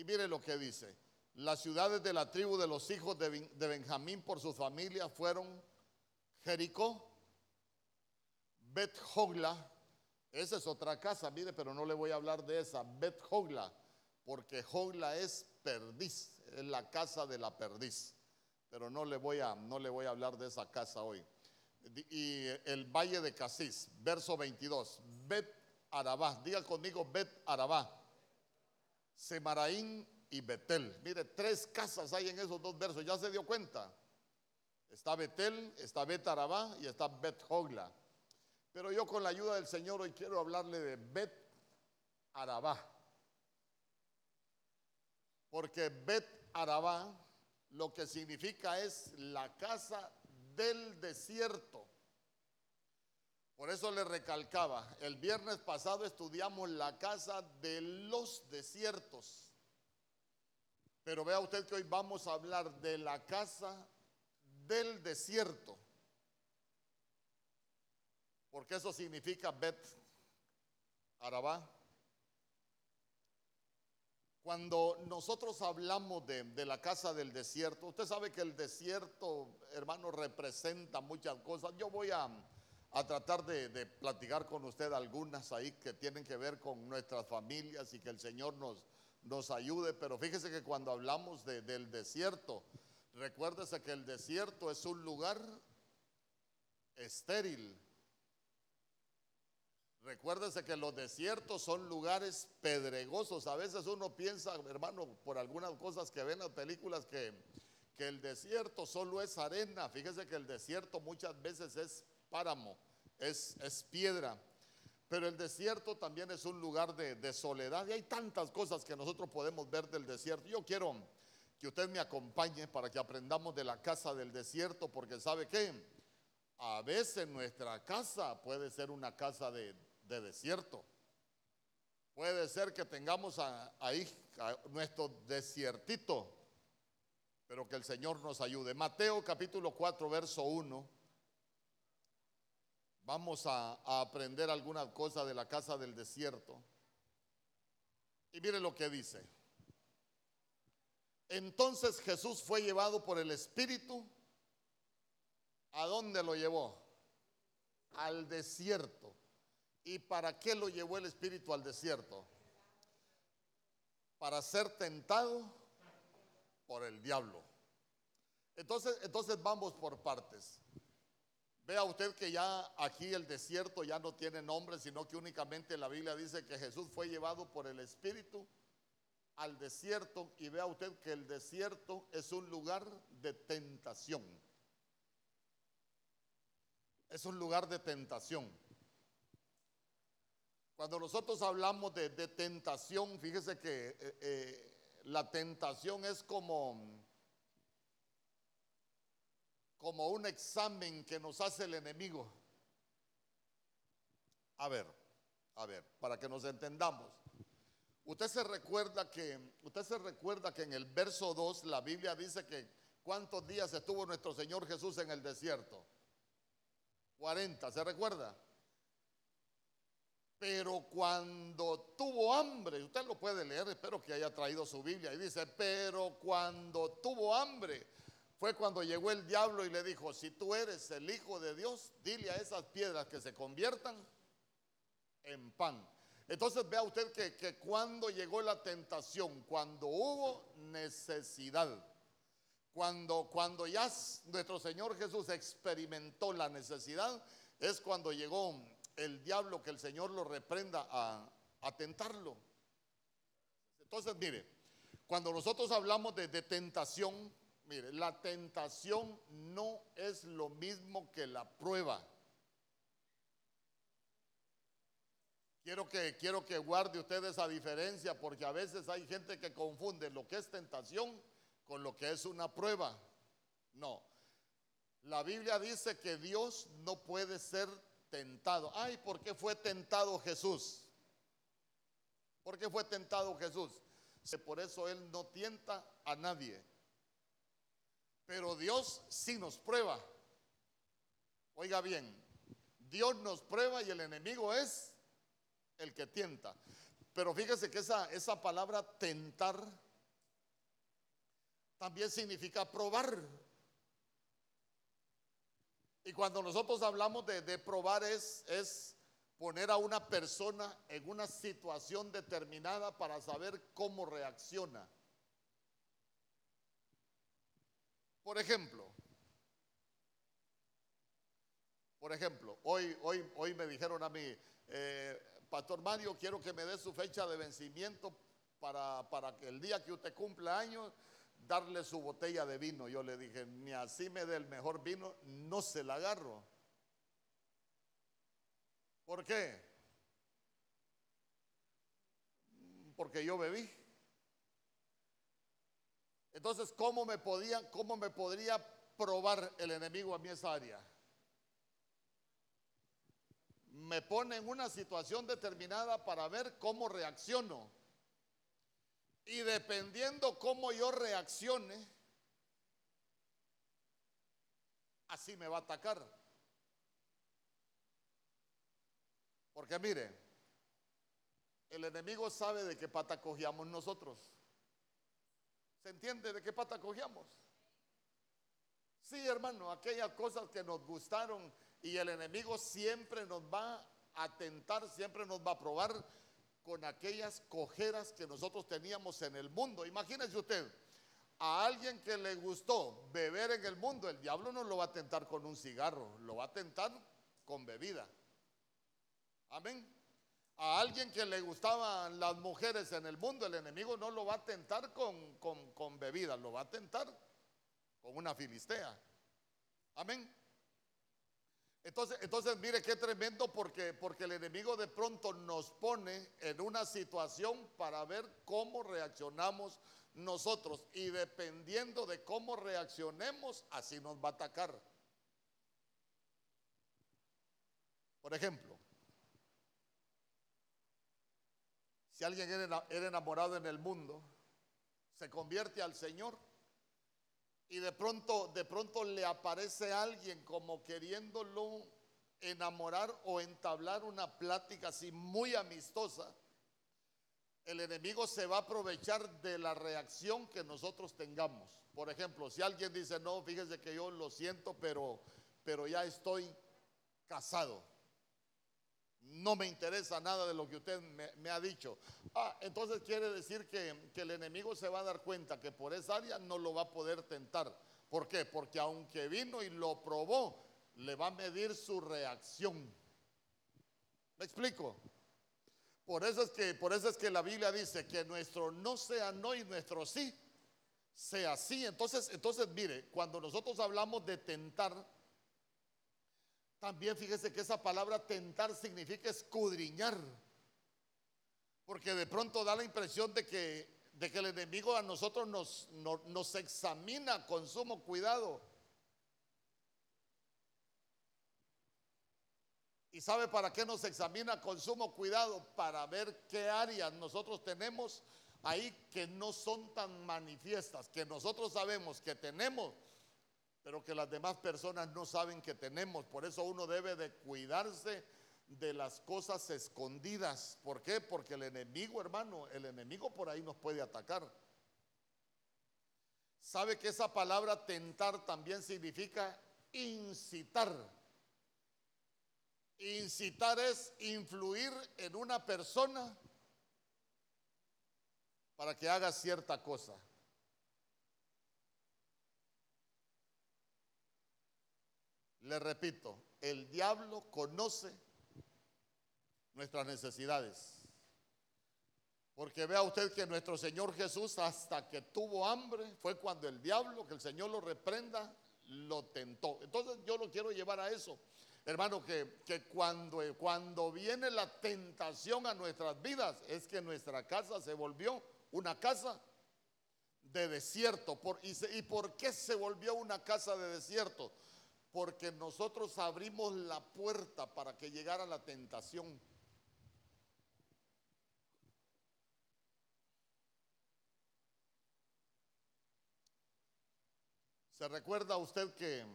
Y mire lo que dice. Las ciudades de la tribu de los hijos de, Benjamín por su familia fueron Jericó, Bet Hogla, esa es otra casa, mire, pero no le voy a hablar de esa, Bet Hogla, porque Hogla es perdiz, es la casa de la perdiz. Pero no le voy a, no le voy a hablar de esa casa hoy. Y el valle de Casís, verso 22, Bet Arabá, diga conmigo Bet Arabá, Semaraín y Betel. Mire, tres casas hay en esos dos versos, ¿ya se dio cuenta? Está Betel, está Bet Arabá y está Bet Hogla. Pero yo con la ayuda del Señor hoy quiero hablarle de Bet Arabá. Porque Bet Arabá lo que significa es la casa del desierto. Por eso le recalcaba, el viernes pasado estudiamos la casa de los desiertos. Pero vea usted que hoy vamos a hablar de la casa del desierto. Porque eso significa Bet Arabá. Cuando nosotros hablamos de, la casa del desierto, usted sabe que el desierto, hermano, representa muchas cosas. Yo voy a, tratar de, platicar con usted algunas ahí que tienen que ver con nuestras familias y que el Señor nos, nos ayude. Pero fíjese que cuando hablamos del desierto, recuérdese que el desierto es un lugar estéril, Recuérdese que los desiertos son lugares pedregosos. A veces uno piensa, hermano, por algunas cosas que ven en las películas, que, que el desierto solo es arena. Fíjese que el desierto muchas veces es páramo, es, es piedra. Pero el desierto también es un lugar de, de, soledad y hay tantas cosas que nosotros podemos ver del desierto. Yo quiero que usted me acompañe para que aprendamos de la casa del desierto, porque sabe que a veces nuestra casa puede ser una casa de, de desierto. Puede ser que tengamos ahí nuestro desiertito, pero que el Señor nos ayude. Mateo capítulo 4, verso 1. Vamos a, aprender alguna cosa de la casa del desierto. Y mire lo que dice. Entonces Jesús fue llevado por el Espíritu. ¿A dónde lo llevó? Al desierto. ¿Y para qué lo llevó el Espíritu al desierto? Para ser tentado por el diablo. Entonces, entonces vamos por partes. Vea usted que ya aquí el desierto ya no tiene nombre, sino que únicamente la Biblia dice que Jesús fue llevado por el Espíritu al desierto y vea usted que el desierto es un lugar de tentación. Es un lugar de tentación. Cuando nosotros hablamos de, tentación, fíjese que eh, eh, la tentación es como, como un examen que nos hace el enemigo. A ver, a ver, para que nos entendamos. Usted se recuerda que, usted se recuerda que en el verso 2 la Biblia dice que cuántos días estuvo nuestro Señor Jesús en el desierto. 40, ¿se recuerda? Pero cuando tuvo hambre, usted lo puede leer, espero que haya traído su Biblia, y dice, pero cuando tuvo hambre, fue cuando llegó el diablo y le dijo, si tú eres el Hijo de Dios, dile a esas piedras que se conviertan en pan. Entonces vea usted que, que cuando llegó la tentación, cuando hubo necesidad, cuando, cuando ya nuestro Señor Jesús experimentó la necesidad, es cuando llegó el diablo que el Señor lo reprenda a, tentarlo. Entonces, mire, cuando nosotros hablamos de, tentación, mire, la tentación no es lo mismo que la prueba. Quiero que, quiero que guarde usted esa diferencia porque a veces hay gente que confunde lo que es tentación con lo que es una prueba. No. La Biblia dice que Dios no puede ser tentado. Ay, ¿por qué fue tentado Jesús? ¿Por qué fue tentado Jesús? Por eso Él no tienta a nadie. Pero Dios sí nos prueba. Oiga bien, Dios nos prueba y el enemigo es el que tienta. Pero fíjese que esa, esa palabra tentar también significa probar. Y cuando nosotros hablamos de, probar es, es poner a una persona en una situación determinada para saber cómo reacciona. Por ejemplo, por ejemplo, hoy, hoy, hoy me dijeron a mí, eh, Pastor Mario, quiero que me dé su fecha de vencimiento para, para que el día que usted cumpla años, darle su botella de vino. Yo le dije, ni así me dé el mejor vino, no se la agarro. ¿Por qué? Porque yo bebí. Entonces, ¿cómo me podía, cómo me podría probar el enemigo a mí esa área? Me pone en una situación determinada para ver cómo reacciono. Y dependiendo cómo yo reaccione, así me va a atacar. Porque mire, el enemigo sabe de qué pata cogíamos nosotros. ¿Se entiende de qué pata cogíamos? Sí, hermano, aquellas cosas que nos gustaron y el enemigo siempre nos va a tentar, siempre nos va a probar con aquellas cojeras que nosotros teníamos en el mundo. Imagínese usted, a alguien que le gustó beber en el mundo, el diablo no lo va a tentar con un cigarro, lo va a tentar con bebida. Amén. A alguien que le gustaban las mujeres en el mundo, el enemigo no lo va a tentar con, con, con bebida, lo va a tentar con una filistea. Amén. Entonces, entonces mire qué tremendo porque, porque el enemigo de pronto nos pone en una situación para ver cómo reaccionamos nosotros. Y dependiendo de cómo reaccionemos, así nos va a atacar. Por ejemplo, si alguien era enamorado en el mundo, se convierte al Señor y de pronto, de pronto le aparece alguien como queriéndolo enamorar o entablar una plática así muy amistosa, el enemigo se va a aprovechar de la reacción que nosotros tengamos. Por ejemplo, si alguien dice, no, fíjese que yo lo siento, pero, pero ya estoy casado no me interesa nada de lo que usted me, ha dicho. Ah, entonces quiere decir que, el enemigo se va a dar cuenta que por esa área no lo va a poder tentar. ¿Por qué? Porque aunque vino y lo probó, le va a medir su reacción. ¿Me explico? Por eso es que, por eso es que la Biblia dice que nuestro no sea no y nuestro sí sea sí. Entonces, entonces mire, cuando nosotros hablamos de tentar, también fíjese que esa palabra tentar significa escudriñar. Porque de pronto da la impresión de que, de que el enemigo a nosotros nos, nos examina con sumo cuidado. ¿Y sabe para qué nos examina con sumo cuidado? Para ver qué áreas nosotros tenemos ahí que no son tan manifiestas, que nosotros sabemos que tenemos, pero que las demás personas no saben que tenemos. Por eso uno debe de cuidarse de las cosas escondidas. ¿Por qué? Porque el enemigo, hermano, el enemigo por ahí nos puede atacar. ¿Sabe que esa palabra tentar también significa incitar? Incitar es influir en una persona para que haga cierta cosa. Le repito, el diablo conoce nuestras necesidades. Porque vea usted que nuestro Señor Jesús hasta que tuvo hambre fue cuando el diablo, que el Señor lo reprenda, lo tentó. Entonces yo lo quiero llevar a eso. Hermano, que, que cuando, cuando viene la tentación a nuestras vidas es que nuestra casa se volvió una casa de desierto. Por, y, ¿Y por qué se volvió una casa de desierto? Porque nosotros abrimos la puerta para que llegara la tentación. ¿Se recuerda usted que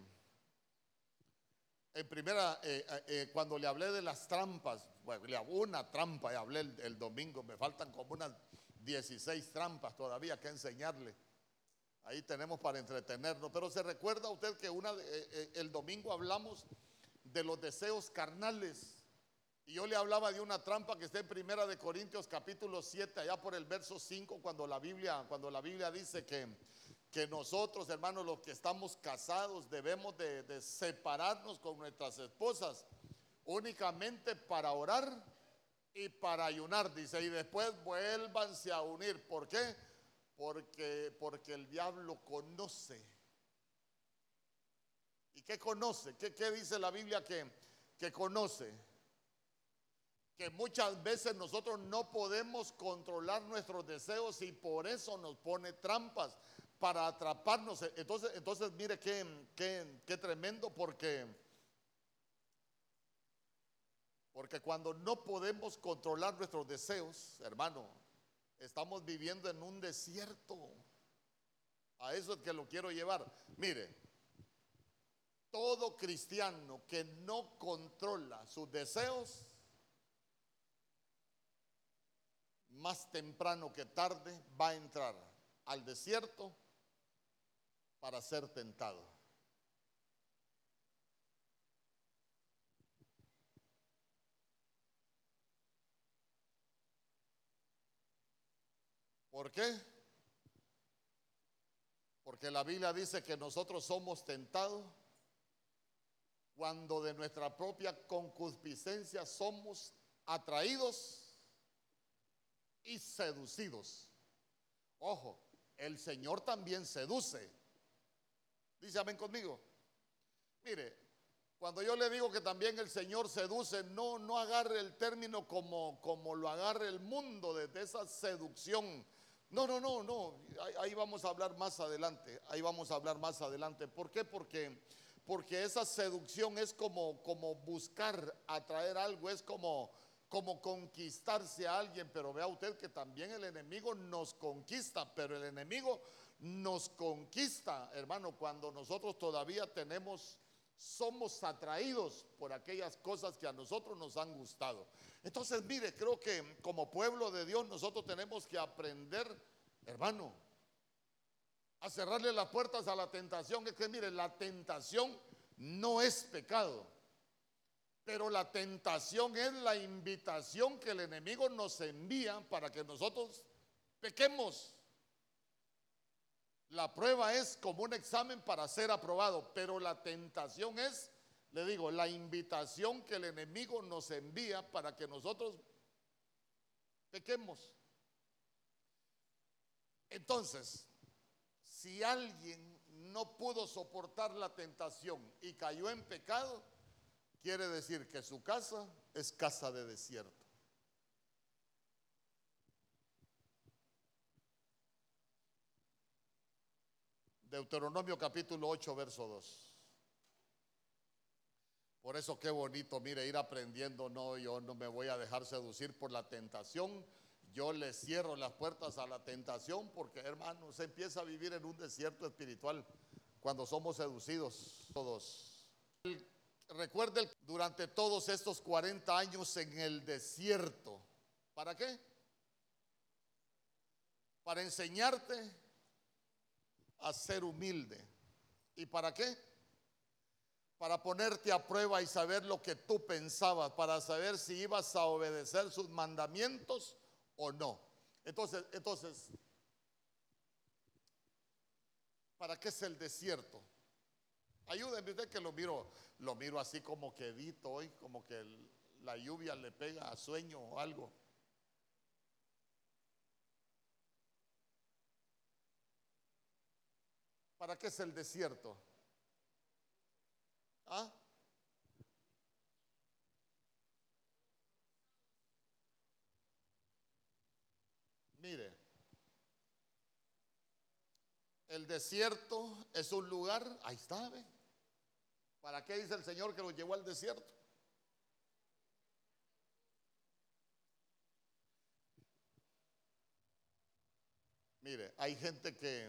en primera, eh, eh, eh, cuando le hablé de las trampas, bueno, una trampa y hablé el, domingo, me faltan como unas 16 trampas todavía que enseñarle. Ahí tenemos para entretenernos. Pero se recuerda usted que una, eh, eh, el domingo hablamos de los deseos carnales. Y yo le hablaba de una trampa que está en Primera de Corintios capítulo 7, allá por el verso 5, cuando la Biblia, cuando la Biblia dice que, que nosotros, hermanos, los que estamos casados, debemos de, de separarnos con nuestras esposas únicamente para orar y para ayunar, dice, y después vuélvanse a unir. ¿Por qué? Porque, porque el diablo conoce. ¿Y qué conoce? ¿Qué, qué dice la Biblia que, que conoce? Que muchas veces nosotros no podemos controlar nuestros deseos y por eso nos pone trampas para atraparnos. Entonces, entonces mire qué, qué, qué tremendo porque porque cuando no podemos controlar nuestros deseos, hermano, estamos viviendo en un desierto. A eso es que lo quiero llevar. Mire, todo cristiano que no controla sus deseos, más temprano que tarde va a entrar al desierto para ser tentado. ¿Por qué? Porque la Biblia dice que nosotros somos tentados cuando de nuestra propia concupiscencia somos atraídos y seducidos. Ojo, el Señor también seduce. Dice amén conmigo. Mire, cuando yo le digo que también el Señor seduce, no, no agarre el término como, como lo agarre el mundo desde esa seducción no, no, no, no. Ahí, vamos a hablar más adelante. Ahí vamos a hablar más adelante. ¿Por qué? Porque, porque esa seducción es como, como buscar atraer algo, es como, como conquistarse a alguien. Pero vea usted que también el enemigo nos conquista, pero el enemigo nos conquista, hermano, cuando nosotros todavía tenemos somos atraídos por aquellas cosas que a nosotros nos han gustado. Entonces, mire, creo que como pueblo de Dios nosotros tenemos que aprender, hermano, a cerrarle las puertas a la tentación. Es que, mire, la tentación no es pecado, pero la tentación es la invitación que el enemigo nos envía para que nosotros pequemos. La prueba es como un examen para ser aprobado, pero la tentación es, le digo, la invitación que el enemigo nos envía para que nosotros pequemos. Entonces, si alguien no pudo soportar la tentación y cayó en pecado, quiere decir que su casa es casa de desierto. Deuteronomio capítulo 8, verso 2. Por eso qué bonito, mire, ir aprendiendo, no, yo no me voy a dejar seducir por la tentación, yo le cierro las puertas a la tentación porque hermano, se empieza a vivir en un desierto espiritual cuando somos seducidos todos. Recuerde durante todos estos 40 años en el desierto, ¿para qué? Para enseñarte a ser humilde. ¿Y para qué? Para ponerte a prueba y saber lo que tú pensabas, para saber si ibas a obedecer sus mandamientos o no. Entonces, entonces, ¿para qué es el desierto? Ayúdenme usted que lo miro, lo miro así como quedito hoy, como que la lluvia le pega a sueño o algo. ¿Para qué es el desierto? ¿Ah? Mire, el desierto es un lugar, ahí está, ¿ve? ¿Para qué dice el Señor que lo llevó al desierto? Mire, hay gente que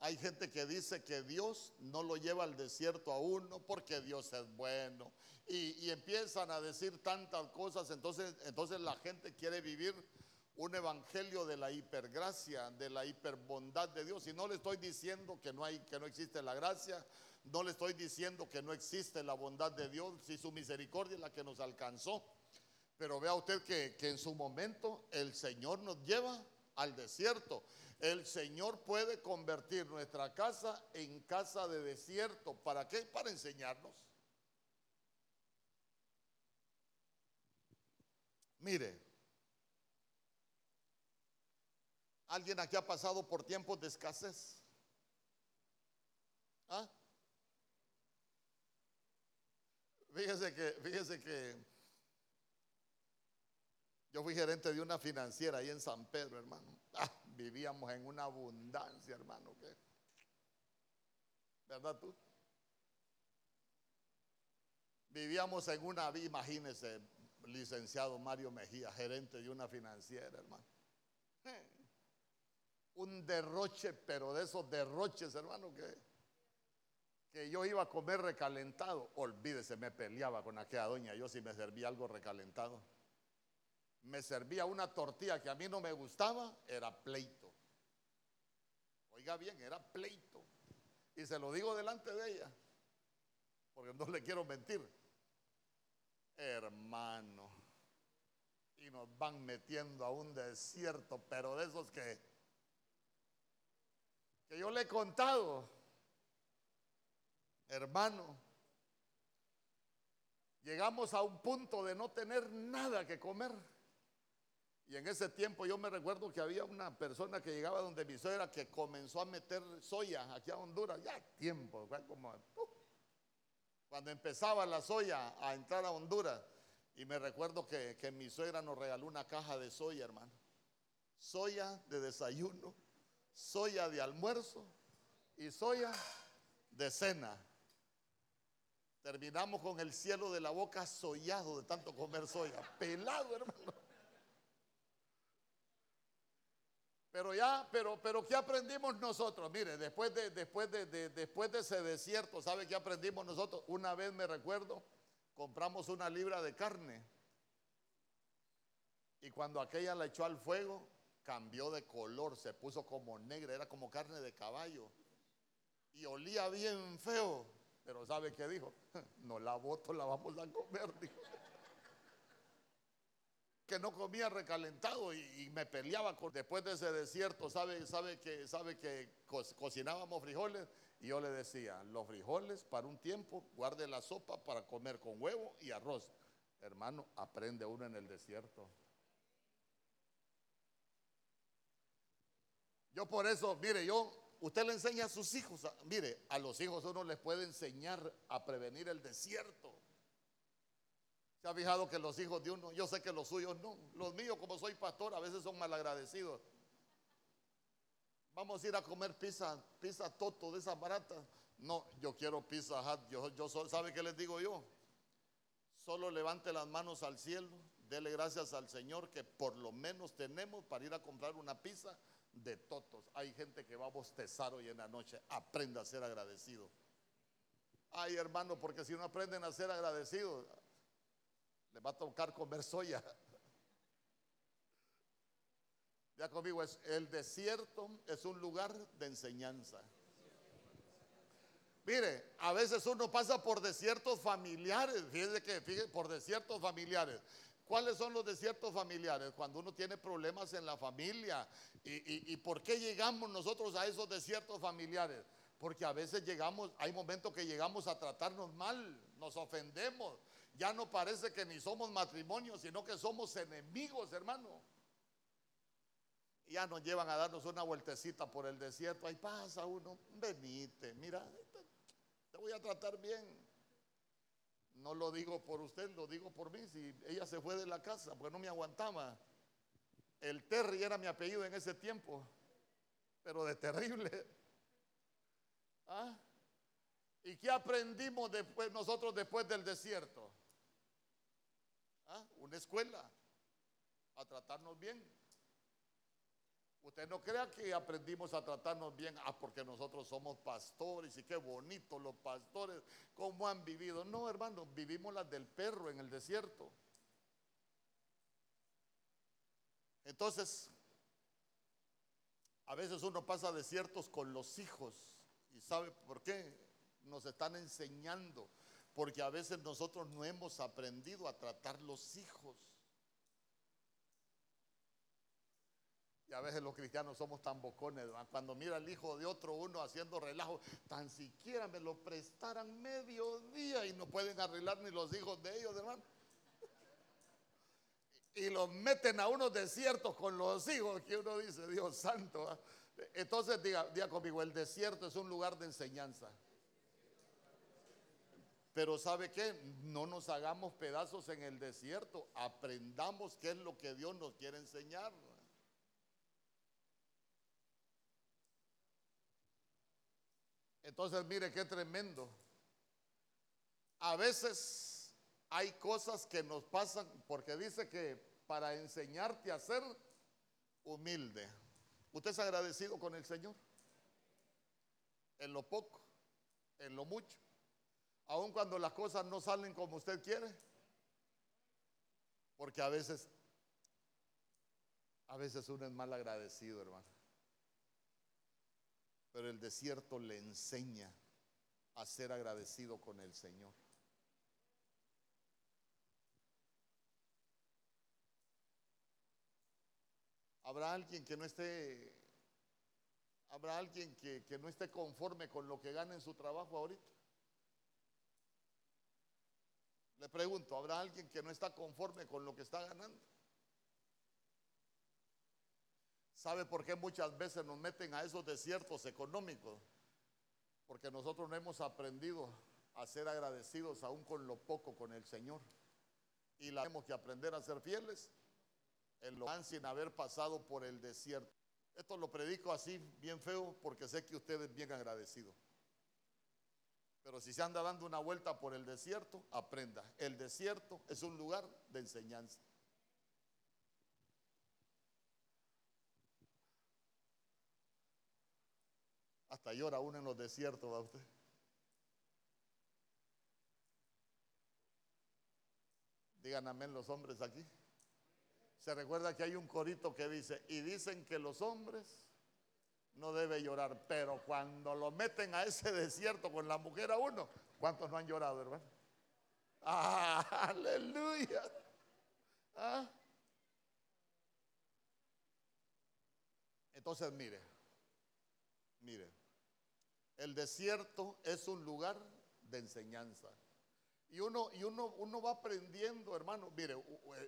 hay gente que dice que Dios no lo lleva al desierto a uno porque Dios es bueno. Y, empiezan a decir tantas cosas, entonces, entonces la gente quiere vivir un evangelio de la hipergracia, de la hiperbondad de Dios. Y no le estoy diciendo que no hay, que no existe la gracia, no le estoy diciendo que no existe la bondad de Dios, si su misericordia es la que nos alcanzó. Pero vea usted que, que en su momento el Señor nos lleva al desierto. El Señor puede convertir nuestra casa en casa de desierto. ¿Para qué? Para enseñarnos. Mire, ¿alguien aquí ha pasado por tiempos de escasez? ¿Ah? Fíjese que, fíjese que yo fui gerente de una financiera ahí en San Pedro, hermano. Ah, vivíamos en una abundancia, hermano. ¿Verdad tú? Vivíamos en una, imagínese, licenciado Mario Mejía, gerente de una financiera, hermano. Un derroche, pero de esos derroches, hermano, que, que yo iba a comer recalentado. Olvídese, me peleaba con aquella doña. Yo si me servía algo recalentado. Me servía una tortilla que a mí no me gustaba, era pleito. Oiga bien, era pleito. Y se lo digo delante de ella, porque no le quiero mentir hermano. Y nos van metiendo a un desierto, pero de esos que, que yo le he contado, hermano. Llegamos a un punto de no tener nada que comer. Y en ese tiempo yo me recuerdo que había una persona que llegaba donde mi suegra que comenzó a meter soya aquí a Honduras, ya tiempo, como cuando empezaba la soya a entrar a Honduras. Y me recuerdo que, mi suegra nos regaló una caja de soya, hermano. Soya de desayuno, soya de almuerzo y soya de cena. Terminamos con el cielo de la boca sollado de tanto comer soya. Pelado, hermano. Pero ya, pero, pero ¿qué aprendimos nosotros? Mire, después de, después de, después de ese desierto, ¿sabe qué aprendimos nosotros? Una vez me recuerdo, compramos una libra de carne. Y cuando aquella la echó al fuego, cambió de color, se puso como negra, era como carne de caballo. Y olía bien feo. Pero ¿sabe qué dijo? No la voto, la vamos a comer, dijo que no comía recalentado y, me peleaba después de ese desierto, sabe, sabe que, sabe que cocinábamos frijoles y yo le decía, los frijoles para un tiempo, guarde la sopa para comer con huevo y arroz. Hermano, aprende uno en el desierto. Yo por eso, mire, yo, usted le enseña a sus hijos, mire, a los hijos uno les puede enseñar a prevenir el desierto. ¿Se ha fijado que los hijos de uno, yo sé que los suyos no, los míos como soy pastor a veces son malagradecidos. Vamos a ir a comer pizza, pizza toto de esas baratas. No, yo quiero pizza hut. Yo, yo, ¿Sabe qué les digo yo? Solo levante las manos al cielo, dele gracias al Señor que por lo menos tenemos para ir a comprar una pizza de totos. Hay gente que va a bostezar hoy en la noche. Aprenda a ser agradecido. Ay, hermano, porque si no aprenden a ser agradecidos, le va a tocar comer soya. Ya conmigo, es, el desierto es un lugar de enseñanza. Mire, a veces uno pasa por desiertos familiares, fíjese que, fíjese, por desiertos familiares. ¿Cuáles son los desiertos familiares? Cuando uno tiene problemas en la familia. ¿Y, y por qué llegamos nosotros a esos desiertos familiares? Porque a veces llegamos, hay momentos que llegamos a tratarnos mal, nos ofendemos, ya no parece que ni somos matrimonio, sino que somos enemigos, hermano. Ya nos llevan a darnos una vueltecita por el desierto. Ahí pasa uno, venite, mira, te voy a tratar bien. No lo digo por usted, lo digo por mí. Si ella se fue de la casa porque no me aguantaba. El Terry era mi apellido en ese tiempo, pero de terrible. ¿Ah? ¿Y qué aprendimos después, nosotros después del desierto? ¿Ah? Una escuela a tratarnos bien. Usted no crea que aprendimos a tratarnos bien, ah, porque nosotros somos pastores y qué bonito los pastores, cómo han vivido. No, hermano, vivimos las del perro en el desierto. Entonces, a veces uno pasa desiertos con los hijos. ¿Y sabe por qué? Nos están enseñando. Porque a veces nosotros no hemos aprendido a tratar los hijos. Y a veces los cristianos somos tan bocones. Cuando mira al hijo de otro uno haciendo relajo, tan siquiera me lo prestaran medio día y no pueden arreglar ni los hijos de ellos, hermano. Y los meten a unos desiertos con los hijos que uno dice, Dios santo. Entonces diga, diga conmigo, el desierto es un lugar de enseñanza. Pero ¿sabe qué? No nos hagamos pedazos en el desierto. Aprendamos qué es lo que Dios nos quiere enseñar. Entonces, mire qué tremendo. A veces hay cosas que nos pasan porque dice que para enseñarte a ser humilde. ¿Usted es agradecido con el Señor? En lo poco, en lo mucho. Aun cuando las cosas no salen como usted quiere. Porque a veces, a veces uno es mal agradecido, hermano pero el desierto le enseña a ser agradecido con el Señor. Habrá alguien que no esté, habrá alguien que, que no esté conforme con lo que gana en su trabajo ahorita. Le pregunto, ¿habrá alguien que no está conforme con lo que está ganando? ¿Sabe por qué muchas veces nos meten a esos desiertos económicos? Porque nosotros no hemos aprendido a ser agradecidos aún con lo poco con el Señor. Y tenemos que aprender a ser fieles en lo sin haber pasado por el desierto. Esto lo predico así, bien feo, porque sé que usted es bien agradecido. Pero si se anda dando una vuelta por el desierto, aprenda. El desierto es un lugar de enseñanza. Hasta llora uno en los desiertos, ¿va usted? Digan amén los hombres aquí. Se recuerda que hay un corito que dice, y dicen que los hombres no deben llorar, pero cuando lo meten a ese desierto con la mujer a uno, ¿cuántos no han llorado, hermano? ¡Ah, aleluya! ¿Ah? Entonces, mire, mire, el desierto es un lugar de enseñanza. Y uno, y uno, uno va aprendiendo, hermano. Mire,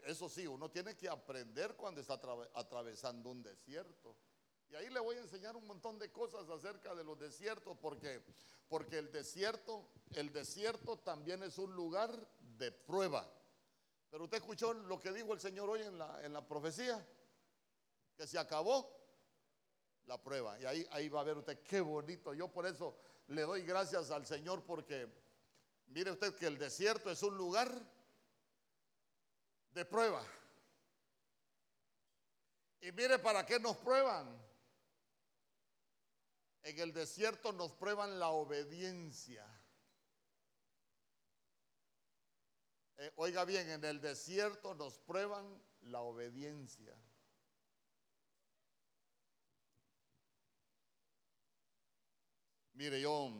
eso sí, uno tiene que aprender cuando está atravesando un desierto. Y ahí le voy a enseñar un montón de cosas acerca de los desiertos, porque, porque el desierto, el desierto también es un lugar de prueba. Pero usted escuchó lo que dijo el Señor hoy en la, en la profecía, que se acabó la prueba. Y ahí, ahí va a ver usted qué bonito. Yo por eso le doy gracias al Señor porque mire usted que el desierto es un lugar de prueba. Y mire para qué nos prueban. En el desierto nos prueban la obediencia. Eh, oiga bien, en el desierto nos prueban la obediencia. Mire, yo,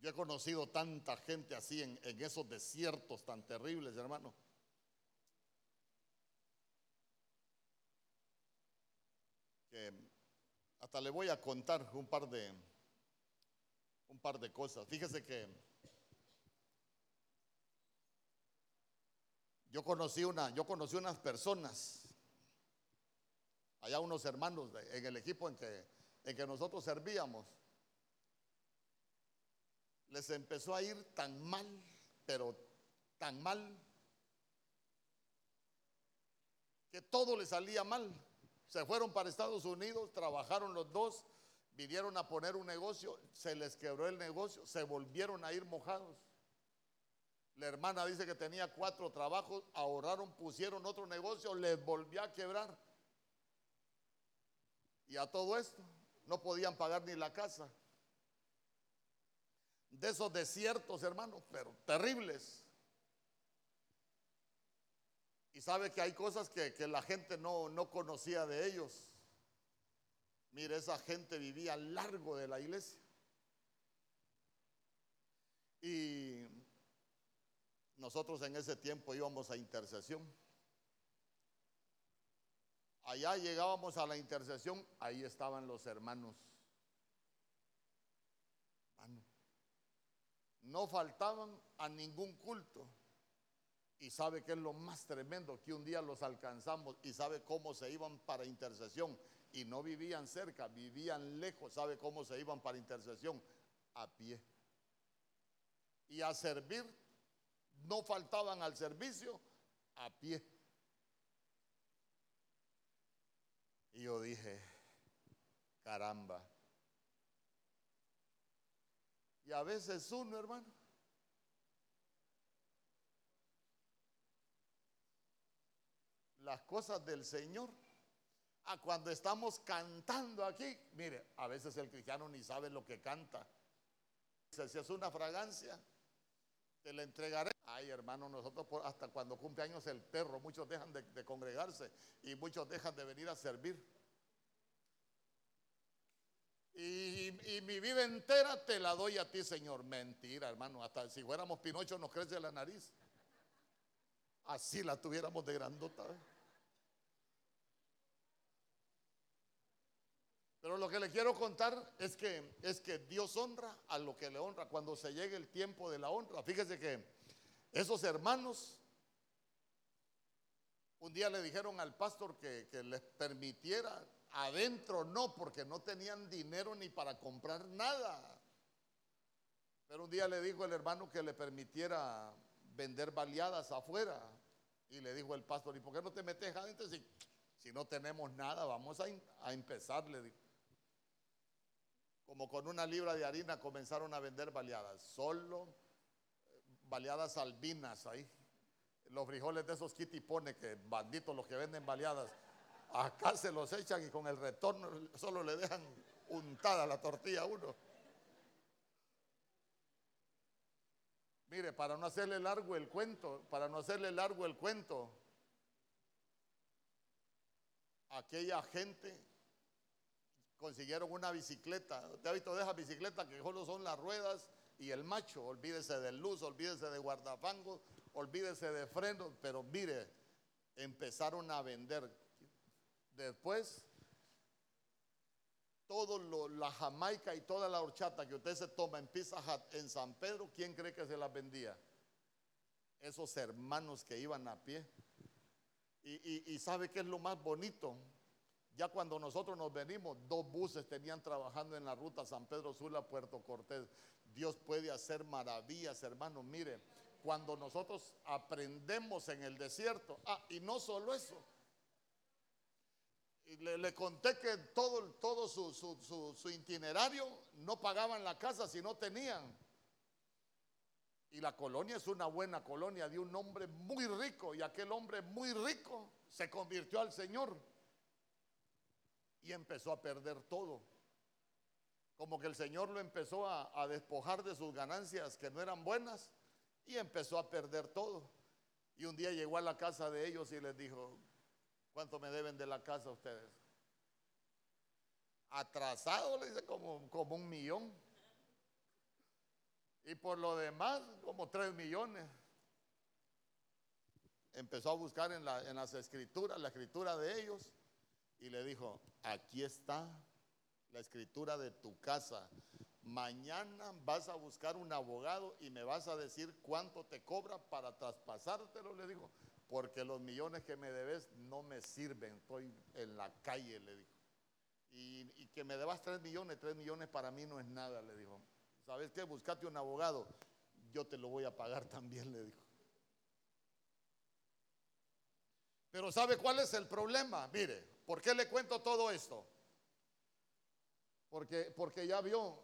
he conocido tanta gente así en, en esos desiertos tan terribles, hermano. Hasta le voy a contar un par de un par de cosas. Fíjese que yo conocí una, yo conocí unas personas allá unos hermanos en el equipo en que, en que nosotros servíamos, les empezó a ir tan mal, pero tan mal, que todo les salía mal. Se fueron para Estados Unidos, trabajaron los dos, vinieron a poner un negocio, se les quebró el negocio, se volvieron a ir mojados. La hermana dice que tenía cuatro trabajos, ahorraron, pusieron otro negocio, les volvió a quebrar. Y a todo esto no podían pagar ni la casa. De esos desiertos, hermanos, pero terribles. Y sabe que hay cosas que, la gente no, no conocía de ellos. Mire, esa gente vivía largo de la iglesia. Y nosotros en ese tiempo íbamos a intercesión. Allá llegábamos a la intercesión, ahí estaban los hermanos. No faltaban a ningún culto. Y sabe que es lo más tremendo, que un día los alcanzamos y sabe cómo se iban para intercesión. Y no vivían cerca, vivían lejos. ¿Sabe cómo se iban para intercesión? A pie. Y a servir, no faltaban al servicio a pie. Y yo dije, caramba. Y a veces uno, hermano, las cosas del Señor. A cuando estamos cantando aquí, mire, a veces el cristiano ni sabe lo que canta. Si es una fragancia, te la entregaré. Ay, hermano, nosotros hasta cuando cumple años el perro, muchos dejan de, congregarse y muchos dejan de venir a servir. Y, y, mi vida entera te la doy a ti, Señor. Mentira, hermano. Hasta si fuéramos Pinocho nos crece la nariz. Así la tuviéramos de grandota. ¿eh? Pero lo que le quiero contar es que, es que Dios honra a lo que le honra cuando se llegue el tiempo de la honra. Fíjese que esos hermanos un día le dijeron al pastor que, que les permitiera adentro, no, porque no tenían dinero ni para comprar nada. Pero un día le dijo el hermano que le permitiera vender baleadas afuera. Y le dijo el pastor, ¿y por qué no te metes adentro si, si no tenemos nada? Vamos a, a empezar, le dijo como con una libra de harina comenzaron a vender baleadas, solo eh, baleadas albinas ahí. Los frijoles de esos kitty pone que banditos los que venden baleadas, acá se los echan y con el retorno solo le dejan untada la tortilla a uno. Mire, para no hacerle largo el cuento, para no hacerle largo el cuento, aquella gente consiguieron una bicicleta. Usted ha visto de esas bicicletas que solo son las ruedas y el macho. Olvídese de luz, olvídese de guardafangos, olvídese de frenos. Pero mire, empezaron a vender. Después, todo lo, la jamaica y toda la horchata que usted se toma en Pizza Hut en San Pedro, ¿quién cree que se las vendía? Esos hermanos que iban a pie. Y, y sabe qué es lo más bonito, ya cuando nosotros nos venimos, dos buses tenían trabajando en la ruta San Pedro Sula, Puerto Cortés. Dios puede hacer maravillas, hermanos. Mire, cuando nosotros aprendemos en el desierto, ah, y no solo eso, le, conté que todo, todo su, su, itinerario no pagaban la casa si no tenían. Y la colonia es una buena colonia de un hombre muy rico, y aquel hombre muy rico se convirtió al Señor y empezó a perder todo. Como que el Señor lo empezó a, despojar de sus ganancias que no eran buenas y empezó a perder todo. Y un día llegó a la casa de ellos y les dijo, ¿cuánto me deben de la casa ustedes? Atrasado, le dice, como, como un millón. Y por lo demás, como tres millones. Empezó a buscar en, en las escrituras, la escritura de ellos y le dijo, aquí está la escritura de tu casa. Mañana vas a buscar un abogado y me vas a decir cuánto te cobra para traspasártelo, le dijo, porque los millones que me debes no me sirven, estoy en la calle, le dijo. Y, y que me debas tres millones, tres millones para mí no es nada, le dijo. ¿Sabes qué? Buscate un abogado, yo te lo voy a pagar también, le dijo. Pero ¿sabe cuál es el problema? Mire, ¿Por qué le cuento todo esto? Porque, porque ya vio,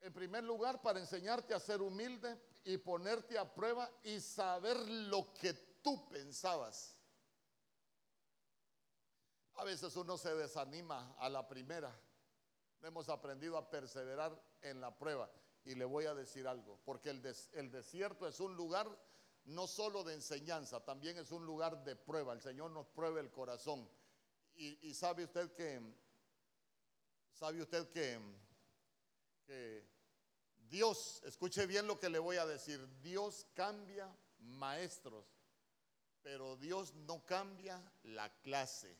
en primer lugar, para enseñarte a ser humilde y ponerte a prueba y saber lo que tú pensabas. A veces uno se desanima a la primera. Hemos aprendido a perseverar en la prueba. Y le voy a decir algo, porque el desierto es un lugar no solo de enseñanza, también es un lugar de prueba. El Señor nos prueba el corazón. Y, sabe usted que, sabe usted que, Dios, escuche bien lo que le voy a decir, Dios cambia maestros, pero Dios no cambia la clase.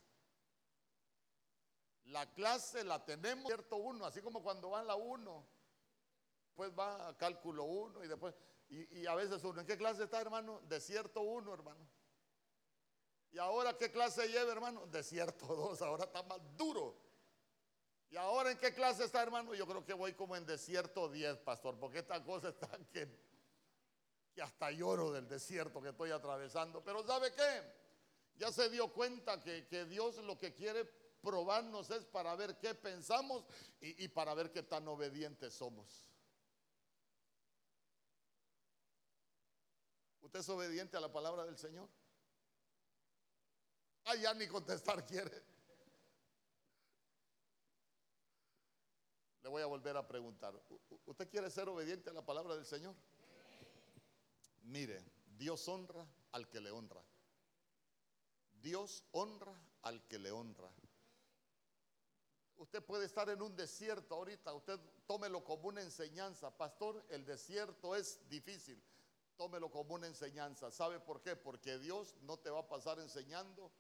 La clase la tenemos, cierto uno, así como cuando va la uno, pues va a cálculo uno y después, y, a veces uno, ¿en qué clase está hermano? Desierto uno, hermano. ¿Y ahora qué clase lleva, hermano? Desierto dos, ahora está más duro. ¿Y ahora en qué clase está, hermano? Yo creo que voy como en desierto 10, pastor, porque esta cosa está que, que hasta lloro del desierto que estoy atravesando. Pero ¿sabe qué? Ya se dio cuenta que, que Dios lo que quiere probarnos es para ver qué pensamos y, para ver qué tan obedientes somos. ¿Usted es obediente a la palabra del Señor? Ah, ya ni contestar quiere. Le voy a volver a preguntar. ¿Usted quiere ser obediente a la palabra del Señor? Mire, Dios honra al que le honra. Dios honra al que le honra. Usted puede estar en un desierto ahorita, usted tómelo como una enseñanza. Pastor, el desierto es difícil. Tómelo como una enseñanza. ¿Sabe por qué? Porque Dios no te va a pasar enseñando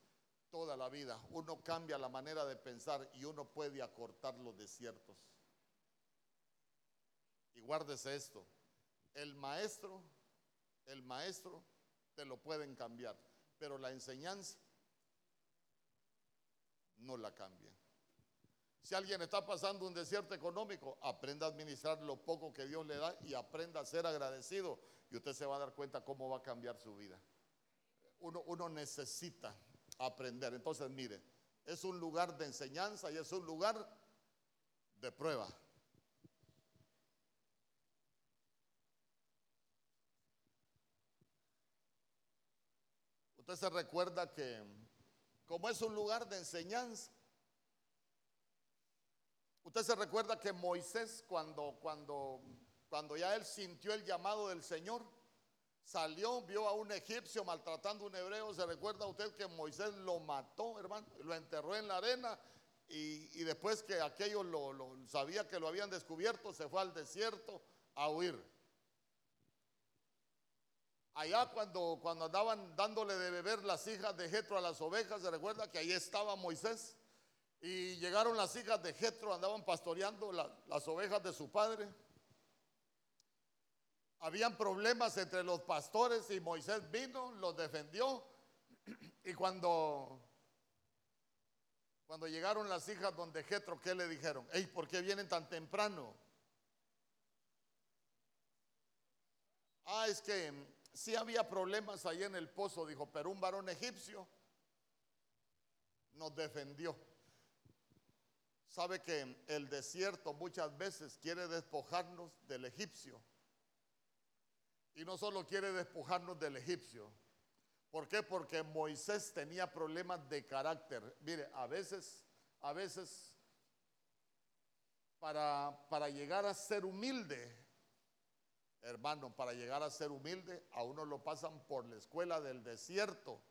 toda la vida. Uno cambia la manera de pensar y uno puede acortar los desiertos. Y guárdese esto. El maestro, el maestro te lo pueden cambiar, pero la enseñanza no la cambia. Si alguien está pasando un desierto económico, aprenda a administrar lo poco que Dios le da y aprenda a ser agradecido y usted se va a dar cuenta cómo va a cambiar su vida. Uno, necesita aprender. Entonces, mire, es un lugar de enseñanza y es un lugar de prueba. Usted se recuerda que como es un lugar de enseñanza, Usted se recuerda que Moisés cuando, cuando, cuando ya él sintió el llamado del Señor, salió, vio a un egipcio maltratando a un hebreo. ¿Se recuerda usted que Moisés lo mató, hermano? Lo enterró en la arena y, después que aquello lo, sabía que lo habían descubierto, se fue al desierto a huir. Allá cuando, cuando andaban dándole de beber las hijas de Jetro a las ovejas, se recuerda que ahí estaba Moisés. Y llegaron las hijas de Jetro, andaban pastoreando las ovejas de su padre. Habían problemas entre los pastores y Moisés vino, los defendió. Y cuando, cuando llegaron las hijas donde Jetro, ¿qué le dijeron? Ey, ¿por qué vienen tan temprano? Ah, es que sí había problemas ahí en el pozo, dijo, pero un varón egipcio nos defendió. Sabe que el desierto muchas veces quiere despojarnos del egipcio. Y no solo quiere despojarnos del egipcio. ¿Por qué? Porque Moisés tenía problemas de carácter. Mire, a veces, a veces, para, para llegar a ser humilde, hermano, para llegar a ser humilde, a uno lo pasan por la escuela del desierto.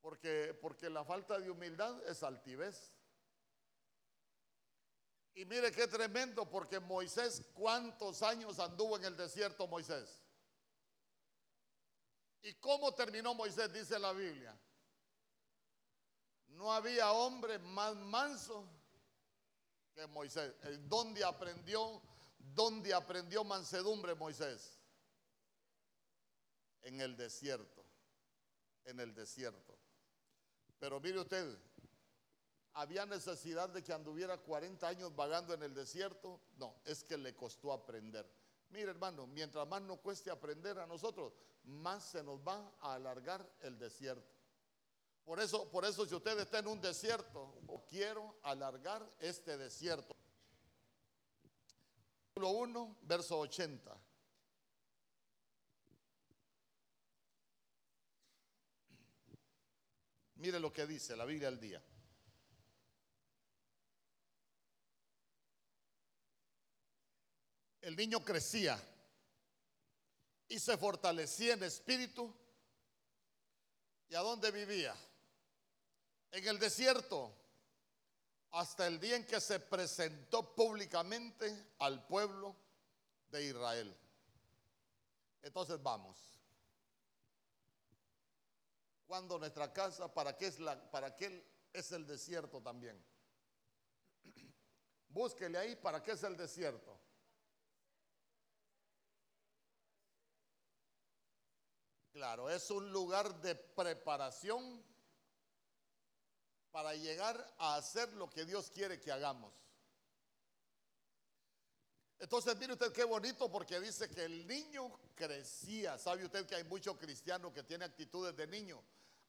Porque, porque la falta de humildad es altivez. Y mire qué tremendo, porque Moisés, ¿cuántos años anduvo en el desierto Moisés? ¿Y cómo terminó Moisés? Dice la Biblia. No había hombre más manso que Moisés. ¿Dónde aprendió? ¿Dónde aprendió mansedumbre Moisés? En el desierto. En el desierto. Pero mire usted, ¿Había necesidad de que anduviera 40 años vagando en el desierto? No, es que le costó aprender. Mire hermano, mientras más nos cueste aprender a nosotros, más se nos va a alargar el desierto. Por eso, por eso si usted está en un desierto, quiero alargar este desierto. Capítulo 1, verso 80. Mire lo que dice la Biblia al día. El niño crecía y se fortalecía en espíritu. ¿Y a dónde vivía? En el desierto, hasta el día en que se presentó públicamente al pueblo de Israel. Entonces vamos. Cuando nuestra casa, ¿para qué es, la, para qué es el desierto también? Búsquele ahí, ¿para qué es el desierto? Claro, es un lugar de preparación para llegar a hacer lo que Dios quiere que hagamos. Entonces, mire usted qué bonito porque dice que el niño crecía. ¿Sabe usted que hay muchos cristianos que tienen actitudes de niño?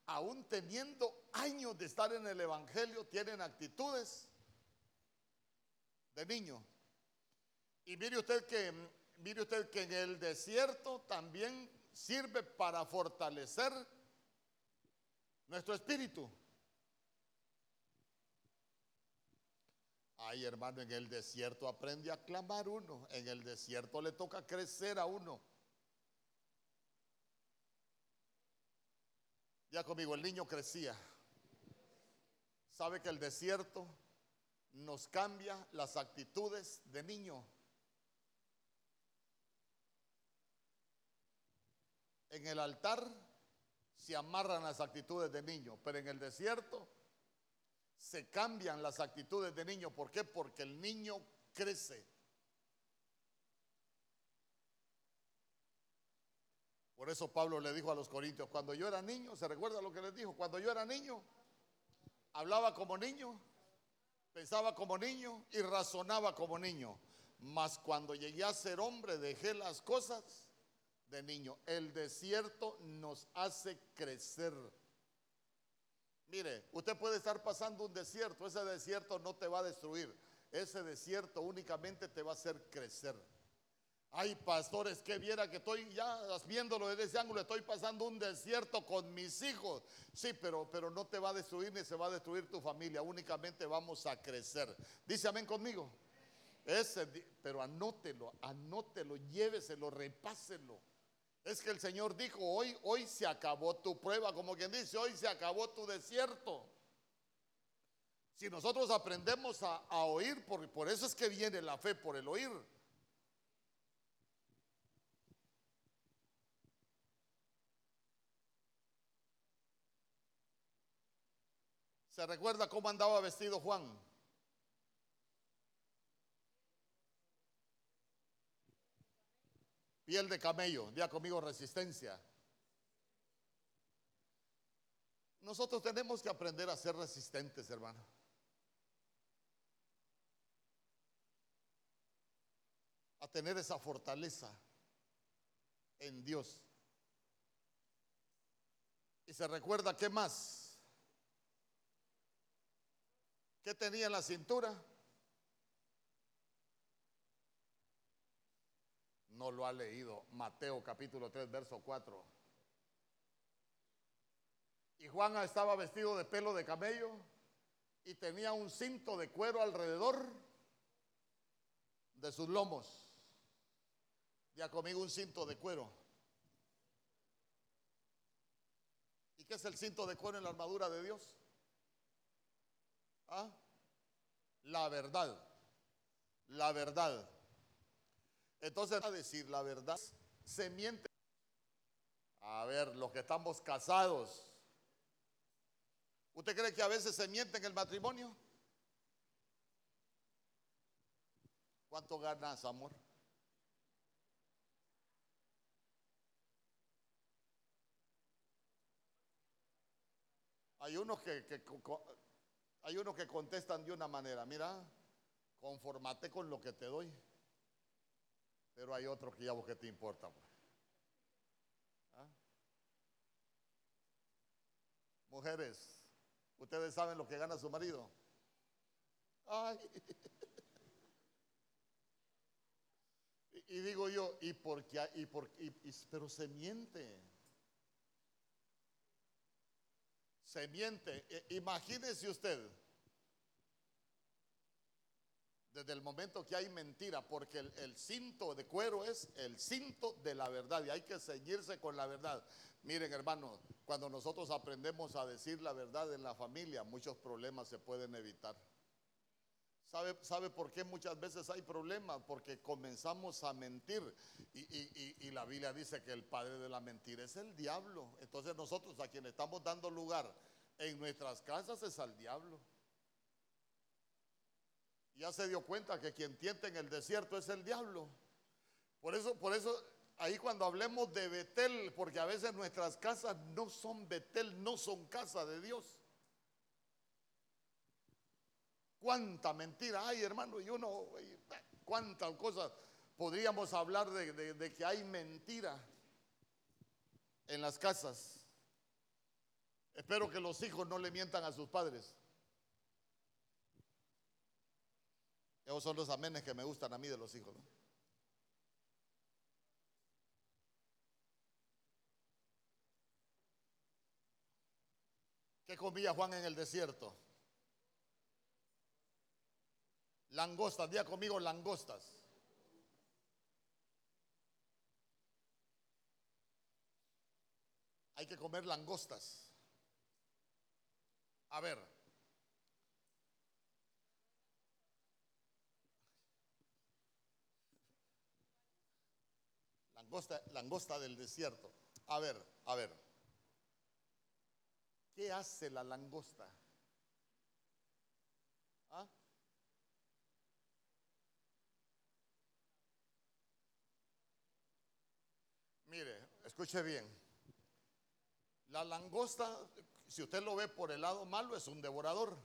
Aún teniendo años de estar en el Evangelio, tienen actitudes de niño. Y mire usted que, mire usted que en el desierto también sirve para fortalecer nuestro espíritu. Ay, hermano, en el desierto aprende a clamar uno. En el desierto le toca crecer a uno. Ya conmigo, el niño crecía. Sabe que el desierto nos cambia las actitudes de niño. En el altar se amarran las actitudes de niño, pero en el desierto se cambian las actitudes de niño. ¿Por qué? Porque el niño crece. Por eso Pablo le dijo a los corintios, cuando yo era niño, ¿se recuerda lo que les dijo? Cuando yo era niño, hablaba como niño, pensaba como niño y razonaba como niño. Mas cuando llegué a ser hombre, dejé las cosas de niño. El desierto nos hace crecer. Mire, usted puede estar pasando un desierto, ese desierto no te va a destruir, ese desierto únicamente te va a hacer crecer. Ay, pastores, que viera que estoy ya viéndolo desde ese ángulo, estoy pasando un desierto con mis hijos. Sí, pero, pero no te va a destruir ni se va a destruir tu familia, únicamente vamos a crecer. Dice amén conmigo. Ese, pero anótelo, anótelo, lléveselo, repáselo. Es que el Señor dijo, hoy, hoy se acabó tu prueba, como quien dice, hoy se acabó tu desierto. Si nosotros aprendemos a, oír, por, por eso es que viene la fe, por el oír. ¿Se recuerda cómo andaba vestido Juan? Piel de camello, día conmigo resistencia. Nosotros tenemos que aprender a ser resistentes, hermano. A tener esa fortaleza en Dios. Y se recuerda qué más. ¿Qué tenía en la cintura? No lo ha leído. Mateo capítulo 3, verso 4. Y Juan estaba vestido de pelo de camello y tenía un cinto de cuero alrededor de sus lomos. Ya conmigo un cinto de cuero. ¿Y qué es el cinto de cuero en la armadura de Dios? ¿Ah? La verdad. La verdad. Entonces, a decir la verdad, se miente. A ver, los que estamos casados, ¿usted cree que a veces se miente en el matrimonio? ¿Cuánto ganas, amor? Hay unos que, hay unos que contestan de una manera, mira, conformate con lo que te doy. Pero hay otro que ya vos que te importa. Pues. ¿Ah? Mujeres, ¿ustedes saben lo que gana su marido? Ay. Y, digo yo, ¿y por qué? Y por, pero se miente. Se miente. E, imagínese usted Desde el momento que hay mentira, porque el, cinto de cuero es el cinto de la verdad y hay que ceñirse con la verdad. Miren, hermanos, cuando nosotros aprendemos a decir la verdad en la familia, muchos problemas se pueden evitar. ¿Sabe, ¿Sabe por qué muchas veces hay problemas? Porque comenzamos a mentir y, y, la Biblia dice que el padre de la mentira es el diablo. Entonces nosotros a quien estamos dando lugar en nuestras casas es al diablo. Ya se dio cuenta que quien tienta en el desierto es el diablo. Por eso, por eso ahí cuando hablemos de Betel, porque a veces nuestras casas no son Betel, no son casa de Dios. Cuánta mentira hay, hermano, y uno, cuántas cosas podríamos hablar de que hay mentira en las casas. Espero que los hijos no le mientan a sus padres. Esos son los amenes que me gustan a mí de los hijos. ¿Qué comía Juan en el desierto? Langostas, día conmigo langostas. Hay que comer langostas. A ver. Langosta, langosta del desierto. A ver, a ver. ¿Qué hace la langosta? ¿Ah? Mire, escuche bien. La langosta si usted lo ve por el lado malo, es un devorador.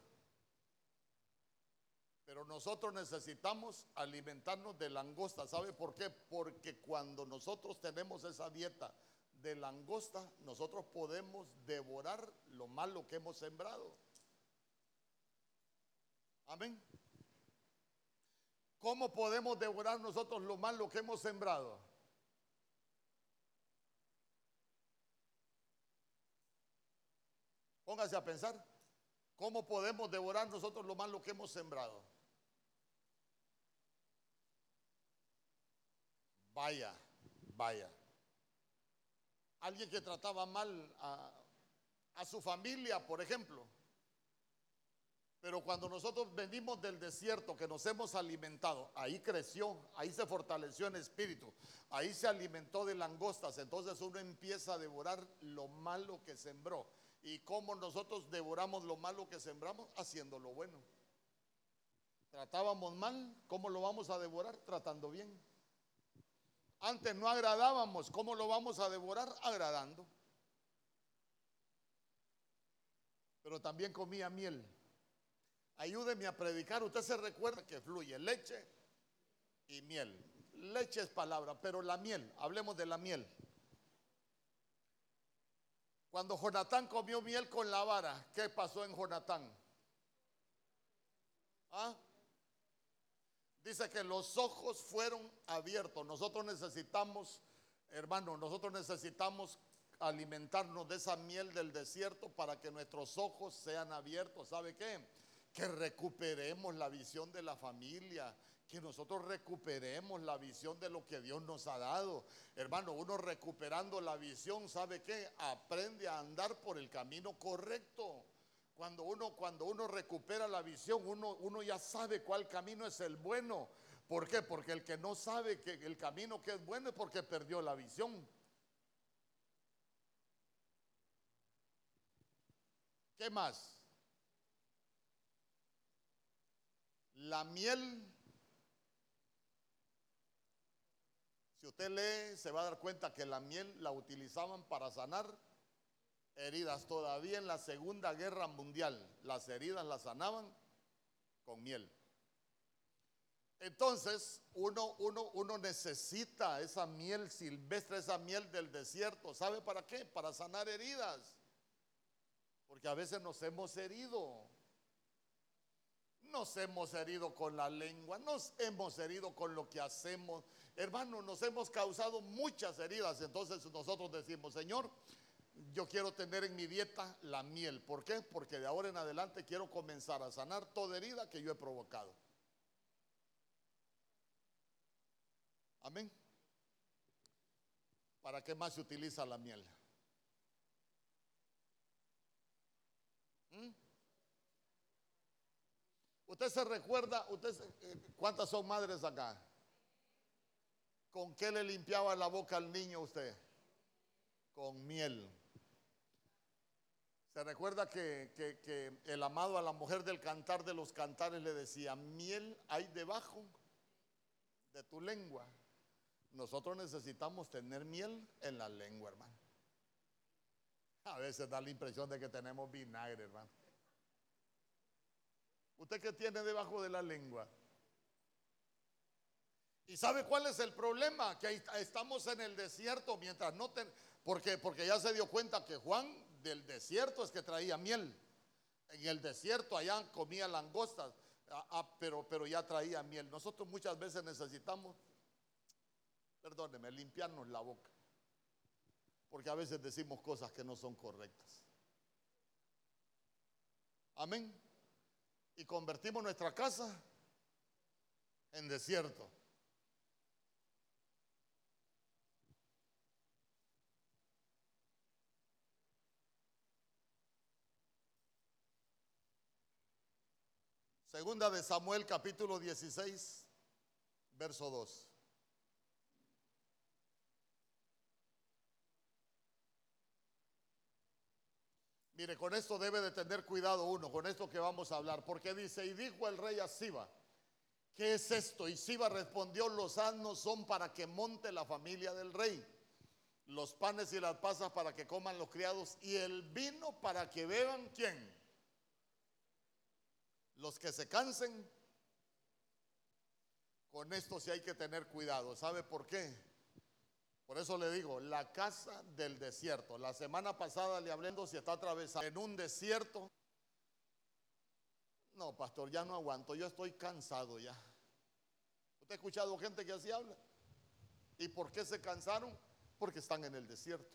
Pero nosotros necesitamos alimentarnos de langosta. ¿Sabe por qué? Porque cuando nosotros tenemos esa dieta de langosta, nosotros podemos devorar lo malo que hemos sembrado. Amén. ¿Cómo podemos devorar nosotros lo malo que hemos sembrado? Póngase a pensar, ¿cómo podemos devorar nosotros lo malo que hemos sembrado? Vaya, vaya. Alguien que trataba mal a, su familia, por ejemplo. Pero cuando nosotros venimos del desierto, que nos hemos alimentado, ahí creció, ahí se fortaleció en espíritu, ahí se alimentó de langostas, entonces uno empieza a devorar lo malo que sembró. ¿Y cómo nosotros devoramos lo malo que sembramos? Haciendo lo bueno. Tratábamos mal, ¿cómo lo vamos a devorar? Tratando bien. Antes no agradábamos, ¿cómo lo vamos a devorar? Agradando. Pero también comía miel. Ayúdeme a predicar. Usted se recuerda que fluye leche y miel. Leche es palabra, pero la miel, hablemos de la miel. Cuando Jonatán comió miel con la vara, ¿qué pasó en Jonatán? ¿Ah? Dice que los ojos fueron abiertos. Nosotros necesitamos, hermano, nosotros necesitamos alimentarnos de esa miel del desierto para que nuestros ojos sean abiertos. ¿Sabe qué? Que recuperemos la visión de la familia, que nosotros recuperemos la visión de lo que Dios nos ha dado. Hermano, uno recuperando la visión, ¿sabe qué? Aprende a andar por el camino correcto. Cuando uno, cuando uno recupera la visión, uno, uno ya sabe cuál camino es el bueno. ¿Por qué? Porque el que no sabe que el camino que es bueno es porque perdió la visión. ¿Qué más? La miel Si usted lee, se va a dar cuenta que la miel la utilizaban para sanar heridas. Todavía en la Segunda Guerra Mundial, las heridas las sanaban con miel. Entonces, uno, uno, uno necesita esa miel silvestre, esa miel del desierto. ¿Sabe para qué? Para sanar heridas. Porque a veces nos hemos herido. Nos hemos herido con la lengua, nos hemos herido con lo que hacemos. Hermano, nos hemos causado muchas heridas. Entonces nosotros decimos, Señor, yo quiero tener en mi dieta la miel. ¿Por qué? Porque de ahora en adelante quiero comenzar a sanar toda herida que yo he provocado. Amén. ¿Para qué más se utiliza la miel? ¿Mm? ¿Usted se recuerda, usted eh, cuántas son madres acá? ¿Con qué le limpiaba la boca al niño usted? Con miel. ¿Se recuerda que, el amado a la mujer del cantar de los cantares le decía, miel hay debajo de tu lengua? Nosotros necesitamos tener miel en la lengua, hermano. A veces da la impresión de que tenemos vinagre, hermano. ¿Usted qué tiene debajo de la lengua? ¿Y sabe cuál es el problema? Que estamos en el desierto mientras no ten, porque porque ya se dio cuenta que Juan del desierto es que traía miel. En el desierto allá comía langostas, ah, ah, pero pero ya traía miel. Nosotros muchas veces necesitamos perdóneme, limpiarnos la boca. Porque a veces decimos cosas que no son correctas. Amén. Y convertimos nuestra casa en desierto. Segunda de Samuel capítulo 16, verso 2. Mire, con esto debe de tener cuidado uno, con esto que vamos a hablar, porque dice, y dijo el rey a Siba, ¿qué es esto? Y Siba respondió, los asnos son para que monte la familia del rey, los panes y las pasas para que coman los criados, y el vino para que beban, ¿quién? Los que se cansen. Con esto sí hay que tener cuidado. ¿Sabe por qué? Por eso le digo, la casa del desierto. La semana pasada le hablé si está atravesando en un desierto. No, pastor, ya no aguanto, yo estoy cansado ya. ¿Usted ha escuchado gente que así habla? ¿Y por qué se cansaron? Porque están en el desierto.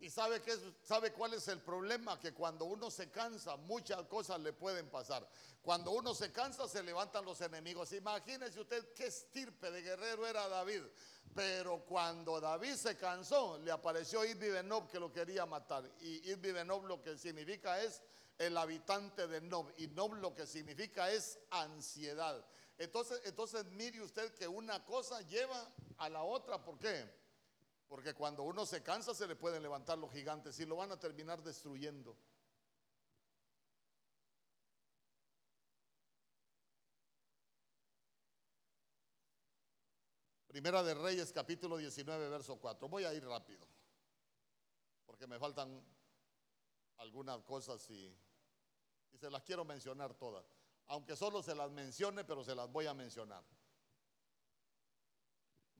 ¿Y sabe, qué, sabe cuál es el problema? Que cuando uno se cansa, muchas cosas le pueden pasar. Cuando uno se cansa, se levantan los enemigos. Imagínese usted qué estirpe de guerrero era David. Pero cuando David se cansó, le apareció Irvi Benob que lo quería matar. Y Irvi Benob lo que significa es el habitante de Nob. Y Nob lo que significa es ansiedad. Entonces, entonces mire usted que una cosa lleva a la otra. ¿Por qué? Porque cuando uno se cansa se le pueden levantar los gigantes y lo van a terminar destruyendo. Primera de Reyes capítulo 19 verso 4. Voy a ir rápido. Porque me faltan algunas cosas y, y se las quiero mencionar todas. Aunque solo se las mencione, pero se las voy a mencionar.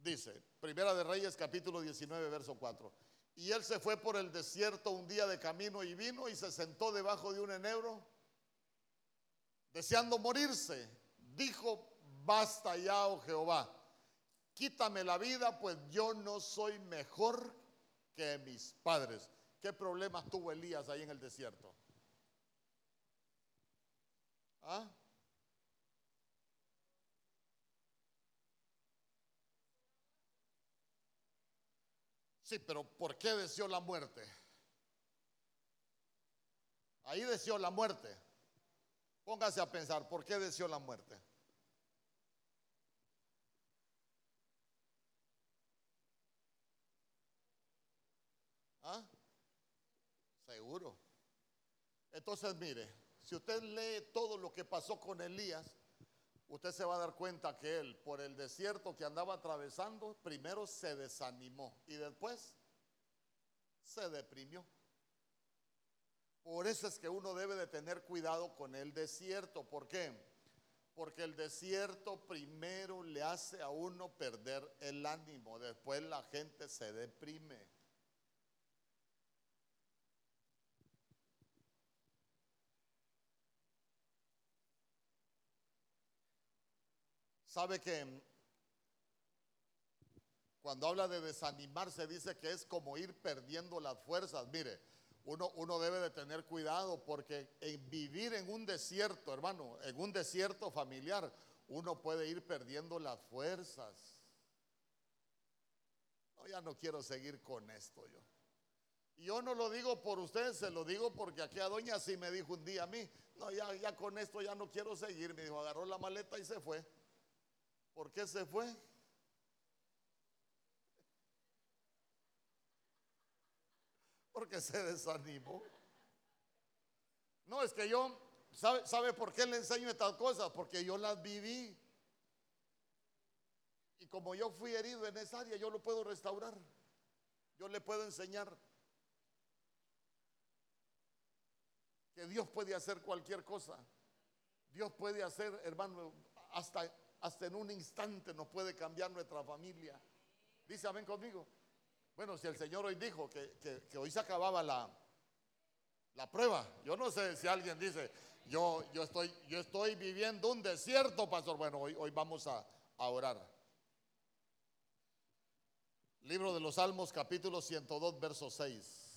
Dice, Primera de Reyes capítulo 19, verso 4. Y él se fue por el desierto un día de camino y vino y se sentó debajo de un enebro, deseando morirse. Dijo, basta ya, oh Jehová, quítame la vida, pues yo no soy mejor que mis padres. ¿Qué problemas tuvo Elías ahí en el desierto? ¿Ah? Sí, pero ¿por qué deseó la muerte? Ahí deseó la muerte. Póngase a pensar, ¿por qué deseó la muerte? ¿Ah? Seguro. Entonces, mire, si usted lee todo lo que pasó con Elías, usted se va a dar cuenta que él, por el desierto que andaba atravesando, primero se desanimó y después se deprimió. Por eso es que uno debe de tener cuidado con el desierto. ¿Por qué? Porque el desierto primero le hace a uno perder el ánimo, después la gente se deprime. Sabe que cuando habla de desanimarse dice que es como ir perdiendo las fuerzas. Mire, uno, uno debe de tener cuidado porque en vivir en un desierto, hermano, en un desierto familiar, uno puede ir perdiendo las fuerzas. No, ya no quiero seguir con esto yo. Yo no lo digo por ustedes, se lo digo porque aquella doña sí me dijo un día a mí, no, ya, ya con esto ya no quiero seguir. Me dijo, agarró la maleta y se fue. ¿Por qué se fue? Porque se desanimó. No, es que yo, ¿sabe, ¿sabe por qué le enseño estas cosas? Porque yo las viví. Y como yo fui herido en esa área, yo lo puedo restaurar. Yo le puedo enseñar que Dios puede hacer cualquier cosa. Dios puede hacer, hermano, hasta, hasta en un instante nos puede cambiar nuestra familia. Dice, amén conmigo. Bueno, si el Señor hoy dijo que, hoy se acababa la, la prueba, yo no sé si alguien dice, yo, yo, estoy, yo estoy viviendo un desierto, pastor. Bueno, hoy, hoy vamos a, a orar. Libro de los Salmos, capítulo 102, verso 6.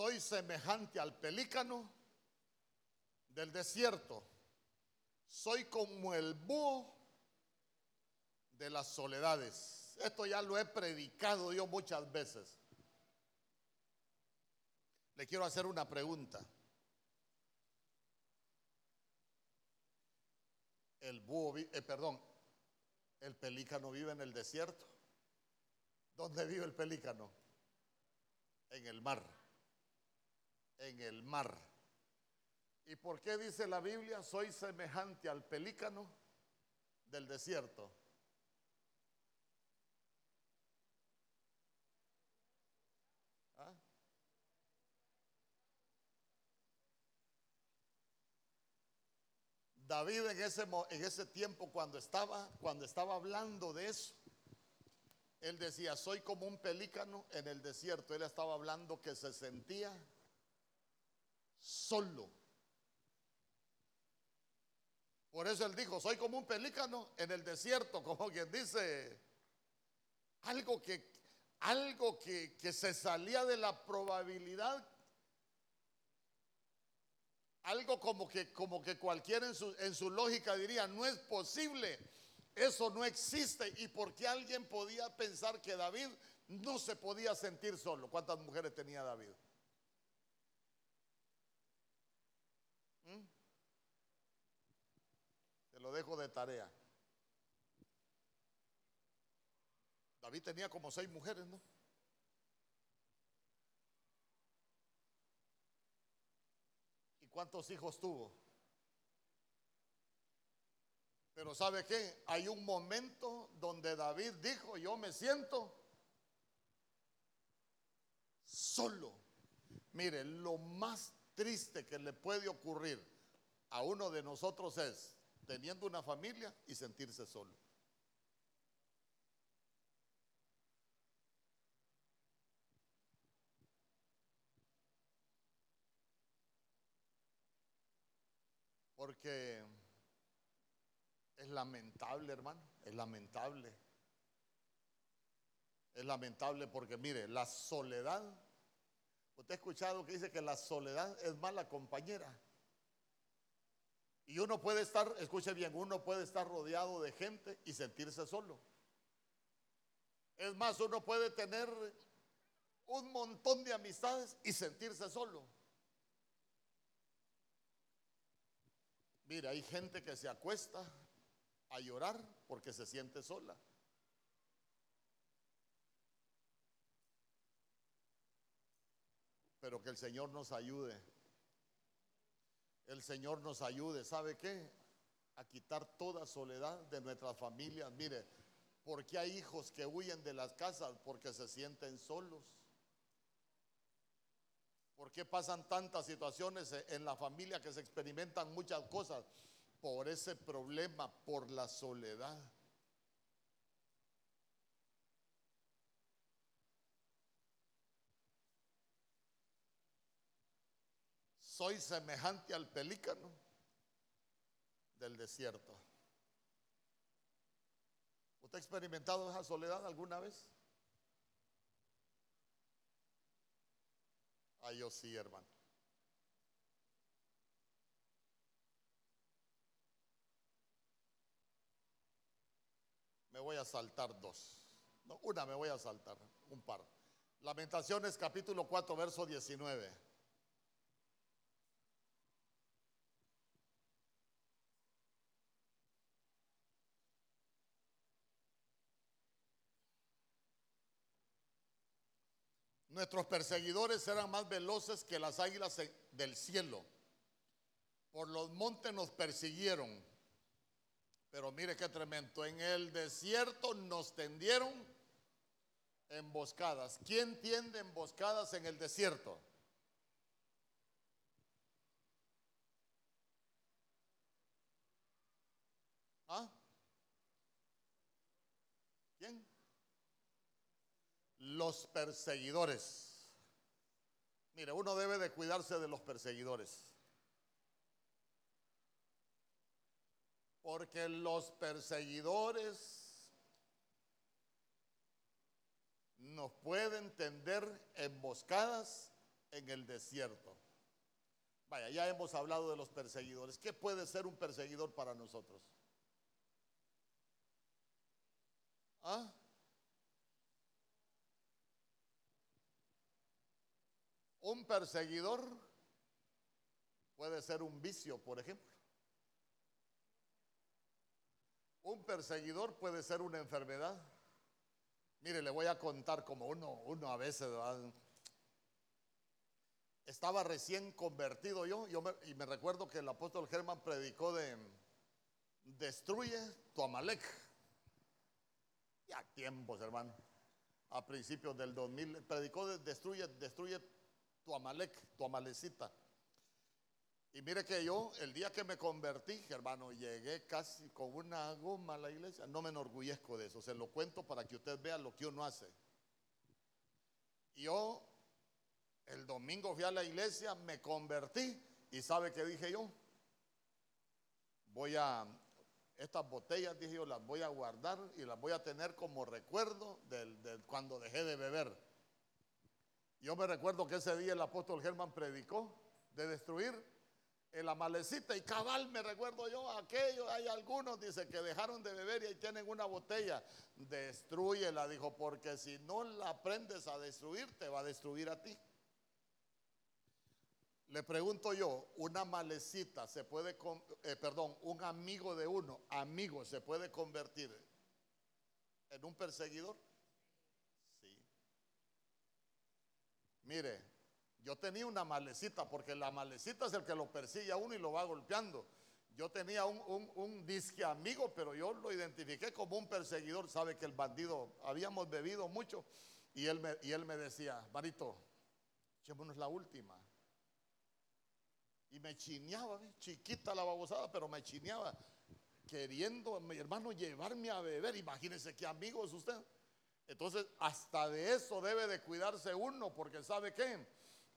Soy semejante al pelícano del desierto. Soy como el búho de las soledades. Esto ya lo he predicado yo muchas veces. Le quiero hacer una pregunta. El búho, eh, perdón, el pelícano vive en el desierto. ¿Dónde vive el pelícano? En el mar. En el mar. ¿Y por qué dice la Biblia, soy semejante al pelícano del desierto? ¿Ah? David en ese, en ese tiempo cuando estaba, cuando estaba hablando de eso, él decía, soy como un pelícano en el desierto. Él estaba hablando que se sentía solo. Por eso él dijo, soy como un pelícano en el desierto, como quien dice, algo que, algo que, que se salía de la probabilidad algo como que, como que cualquiera en su, en su lógica diría, no es posible, eso no existe. ¿Y por qué alguien podía pensar que David no se podía sentir solo? ¿Cuántas mujeres tenía David? Lo dejo de tarea. David tenía como seis mujeres, ¿no? cuántos hijos tuvo. Pero ¿sabe qué? Hay un momento donde David dijo, yo me siento solo. Mire, lo más triste que le puede ocurrir a uno de nosotros es teniendo una familia y sentirse solo. Porque es lamentable, hermano, es lamentable. Es lamentable porque, mire, la soledad, usted ha escuchado que dice que la soledad es mala compañera. Y uno puede estar, escuche bien, uno puede estar rodeado de gente y sentirse solo. Es más, uno puede tener un montón de amistades y sentirse solo. Mira, hay gente que se acuesta a llorar porque se siente sola. Pero que el Señor nos ayude. El Señor nos ayude. ¿Sabe qué? A quitar toda soledad de nuestras familias. Mire, porque hay hijos que huyen de las casas porque se sienten solos. ¿Por qué pasan tantas situaciones en la familia que se experimentan muchas cosas? Por ese problema, por la soledad. Soy semejante al pelícano del desierto. ¿Usted ha experimentado esa soledad alguna vez? Ah, yo sí, hermano. Me voy a saltar dos. No, una me voy a saltar, un par. Lamentaciones capítulo 4, verso 19. Nuestros perseguidores eran más veloces que las águilas del cielo. Por los montes nos persiguieron. Pero mire qué tremendo. En el desierto nos tendieron emboscadas. ¿Quién tiende emboscadas en el desierto? ¿Ah? ¿Quién? Los perseguidores. Mire, uno debe de cuidarse de los perseguidores. Porque los perseguidores nos pueden tender emboscadas en el desierto. Vaya, ya hemos hablado de los perseguidores. ¿Qué puede ser un perseguidor para nosotros? ¿Ah? Un perseguidor puede ser un vicio, por ejemplo. Un perseguidor puede ser una enfermedad. Mire, le voy a contar como uno, uno a veces estaba recién convertido yo, yo y me recuerdo que el apóstol Germán predicó de destruye tu Amalek. Ya tiempos, hermano. A principios del 2000 predicó de destruye, destruye tu Amalek, tu Amalecita. Y mire que yo, el día que me convertí, hermano, llegué casi con una goma a la iglesia. No me enorgullezco de eso, se lo cuento para que usted vea lo que uno hace. Yo, el domingo fui a la iglesia, me convertí y ¿sabe qué dije yo? Voy a, estas botellas, dije yo, las voy a guardar y las voy a tener como recuerdo del, cuando dejé de beber. Yo me recuerdo que ese día el apóstol Germán predicó de destruir en la malecita y cabal me recuerdo yo aquello, hay algunos, dice que dejaron de beber y ahí tienen una botella, destruyela, dijo, porque si no la aprendes a destruir, te va a destruir a ti. Le pregunto yo, una malecita se puede, eh, perdón, un amigo de uno, amigo, se puede convertir en un perseguidor? Sí. Mire, yo tenía una malecita, porque la malecita es el que lo persigue a uno y lo va golpeando. Yo tenía un, disque amigo, pero yo lo identifiqué como un perseguidor. Sabe que el bandido, habíamos bebido mucho y él me, y él me decía, Marito, echémonos la última. Y me chineaba, chiquita la babosada, pero me chineaba, queriendo, mi hermano, llevarme a beber. Imagínense qué amigo es usted. Entonces, hasta de eso debe de cuidarse uno, porque ¿sabe qué?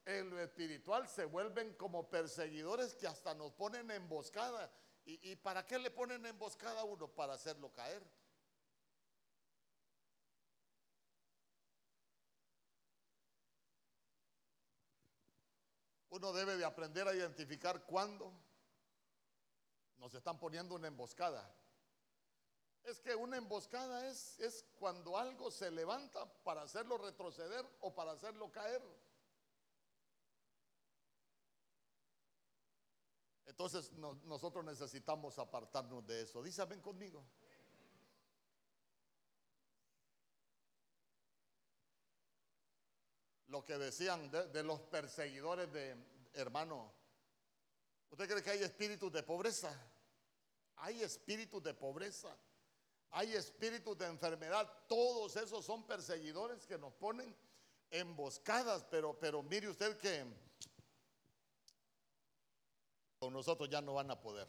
en lo espiritual se vuelven como perseguidores que hasta nos ponen emboscada. ¿Y, ¿Y para qué le ponen emboscada a uno? Para hacerlo caer. Uno debe de aprender a identificar cuándo nos están poniendo una emboscada. Es que una emboscada es, es cuando algo se levanta para hacerlo retroceder o para hacerlo caer. Entonces nosotros necesitamos apartarnos de eso. Dice, ven conmigo. Lo que decían de, los perseguidores de hermano. ¿Usted cree que hay espíritus de pobreza? Hay espíritus de pobreza. Hay espíritus de enfermedad. Todos esos son perseguidores que nos ponen emboscadas. Pero, pero mire usted que con nosotros ya no van a poder.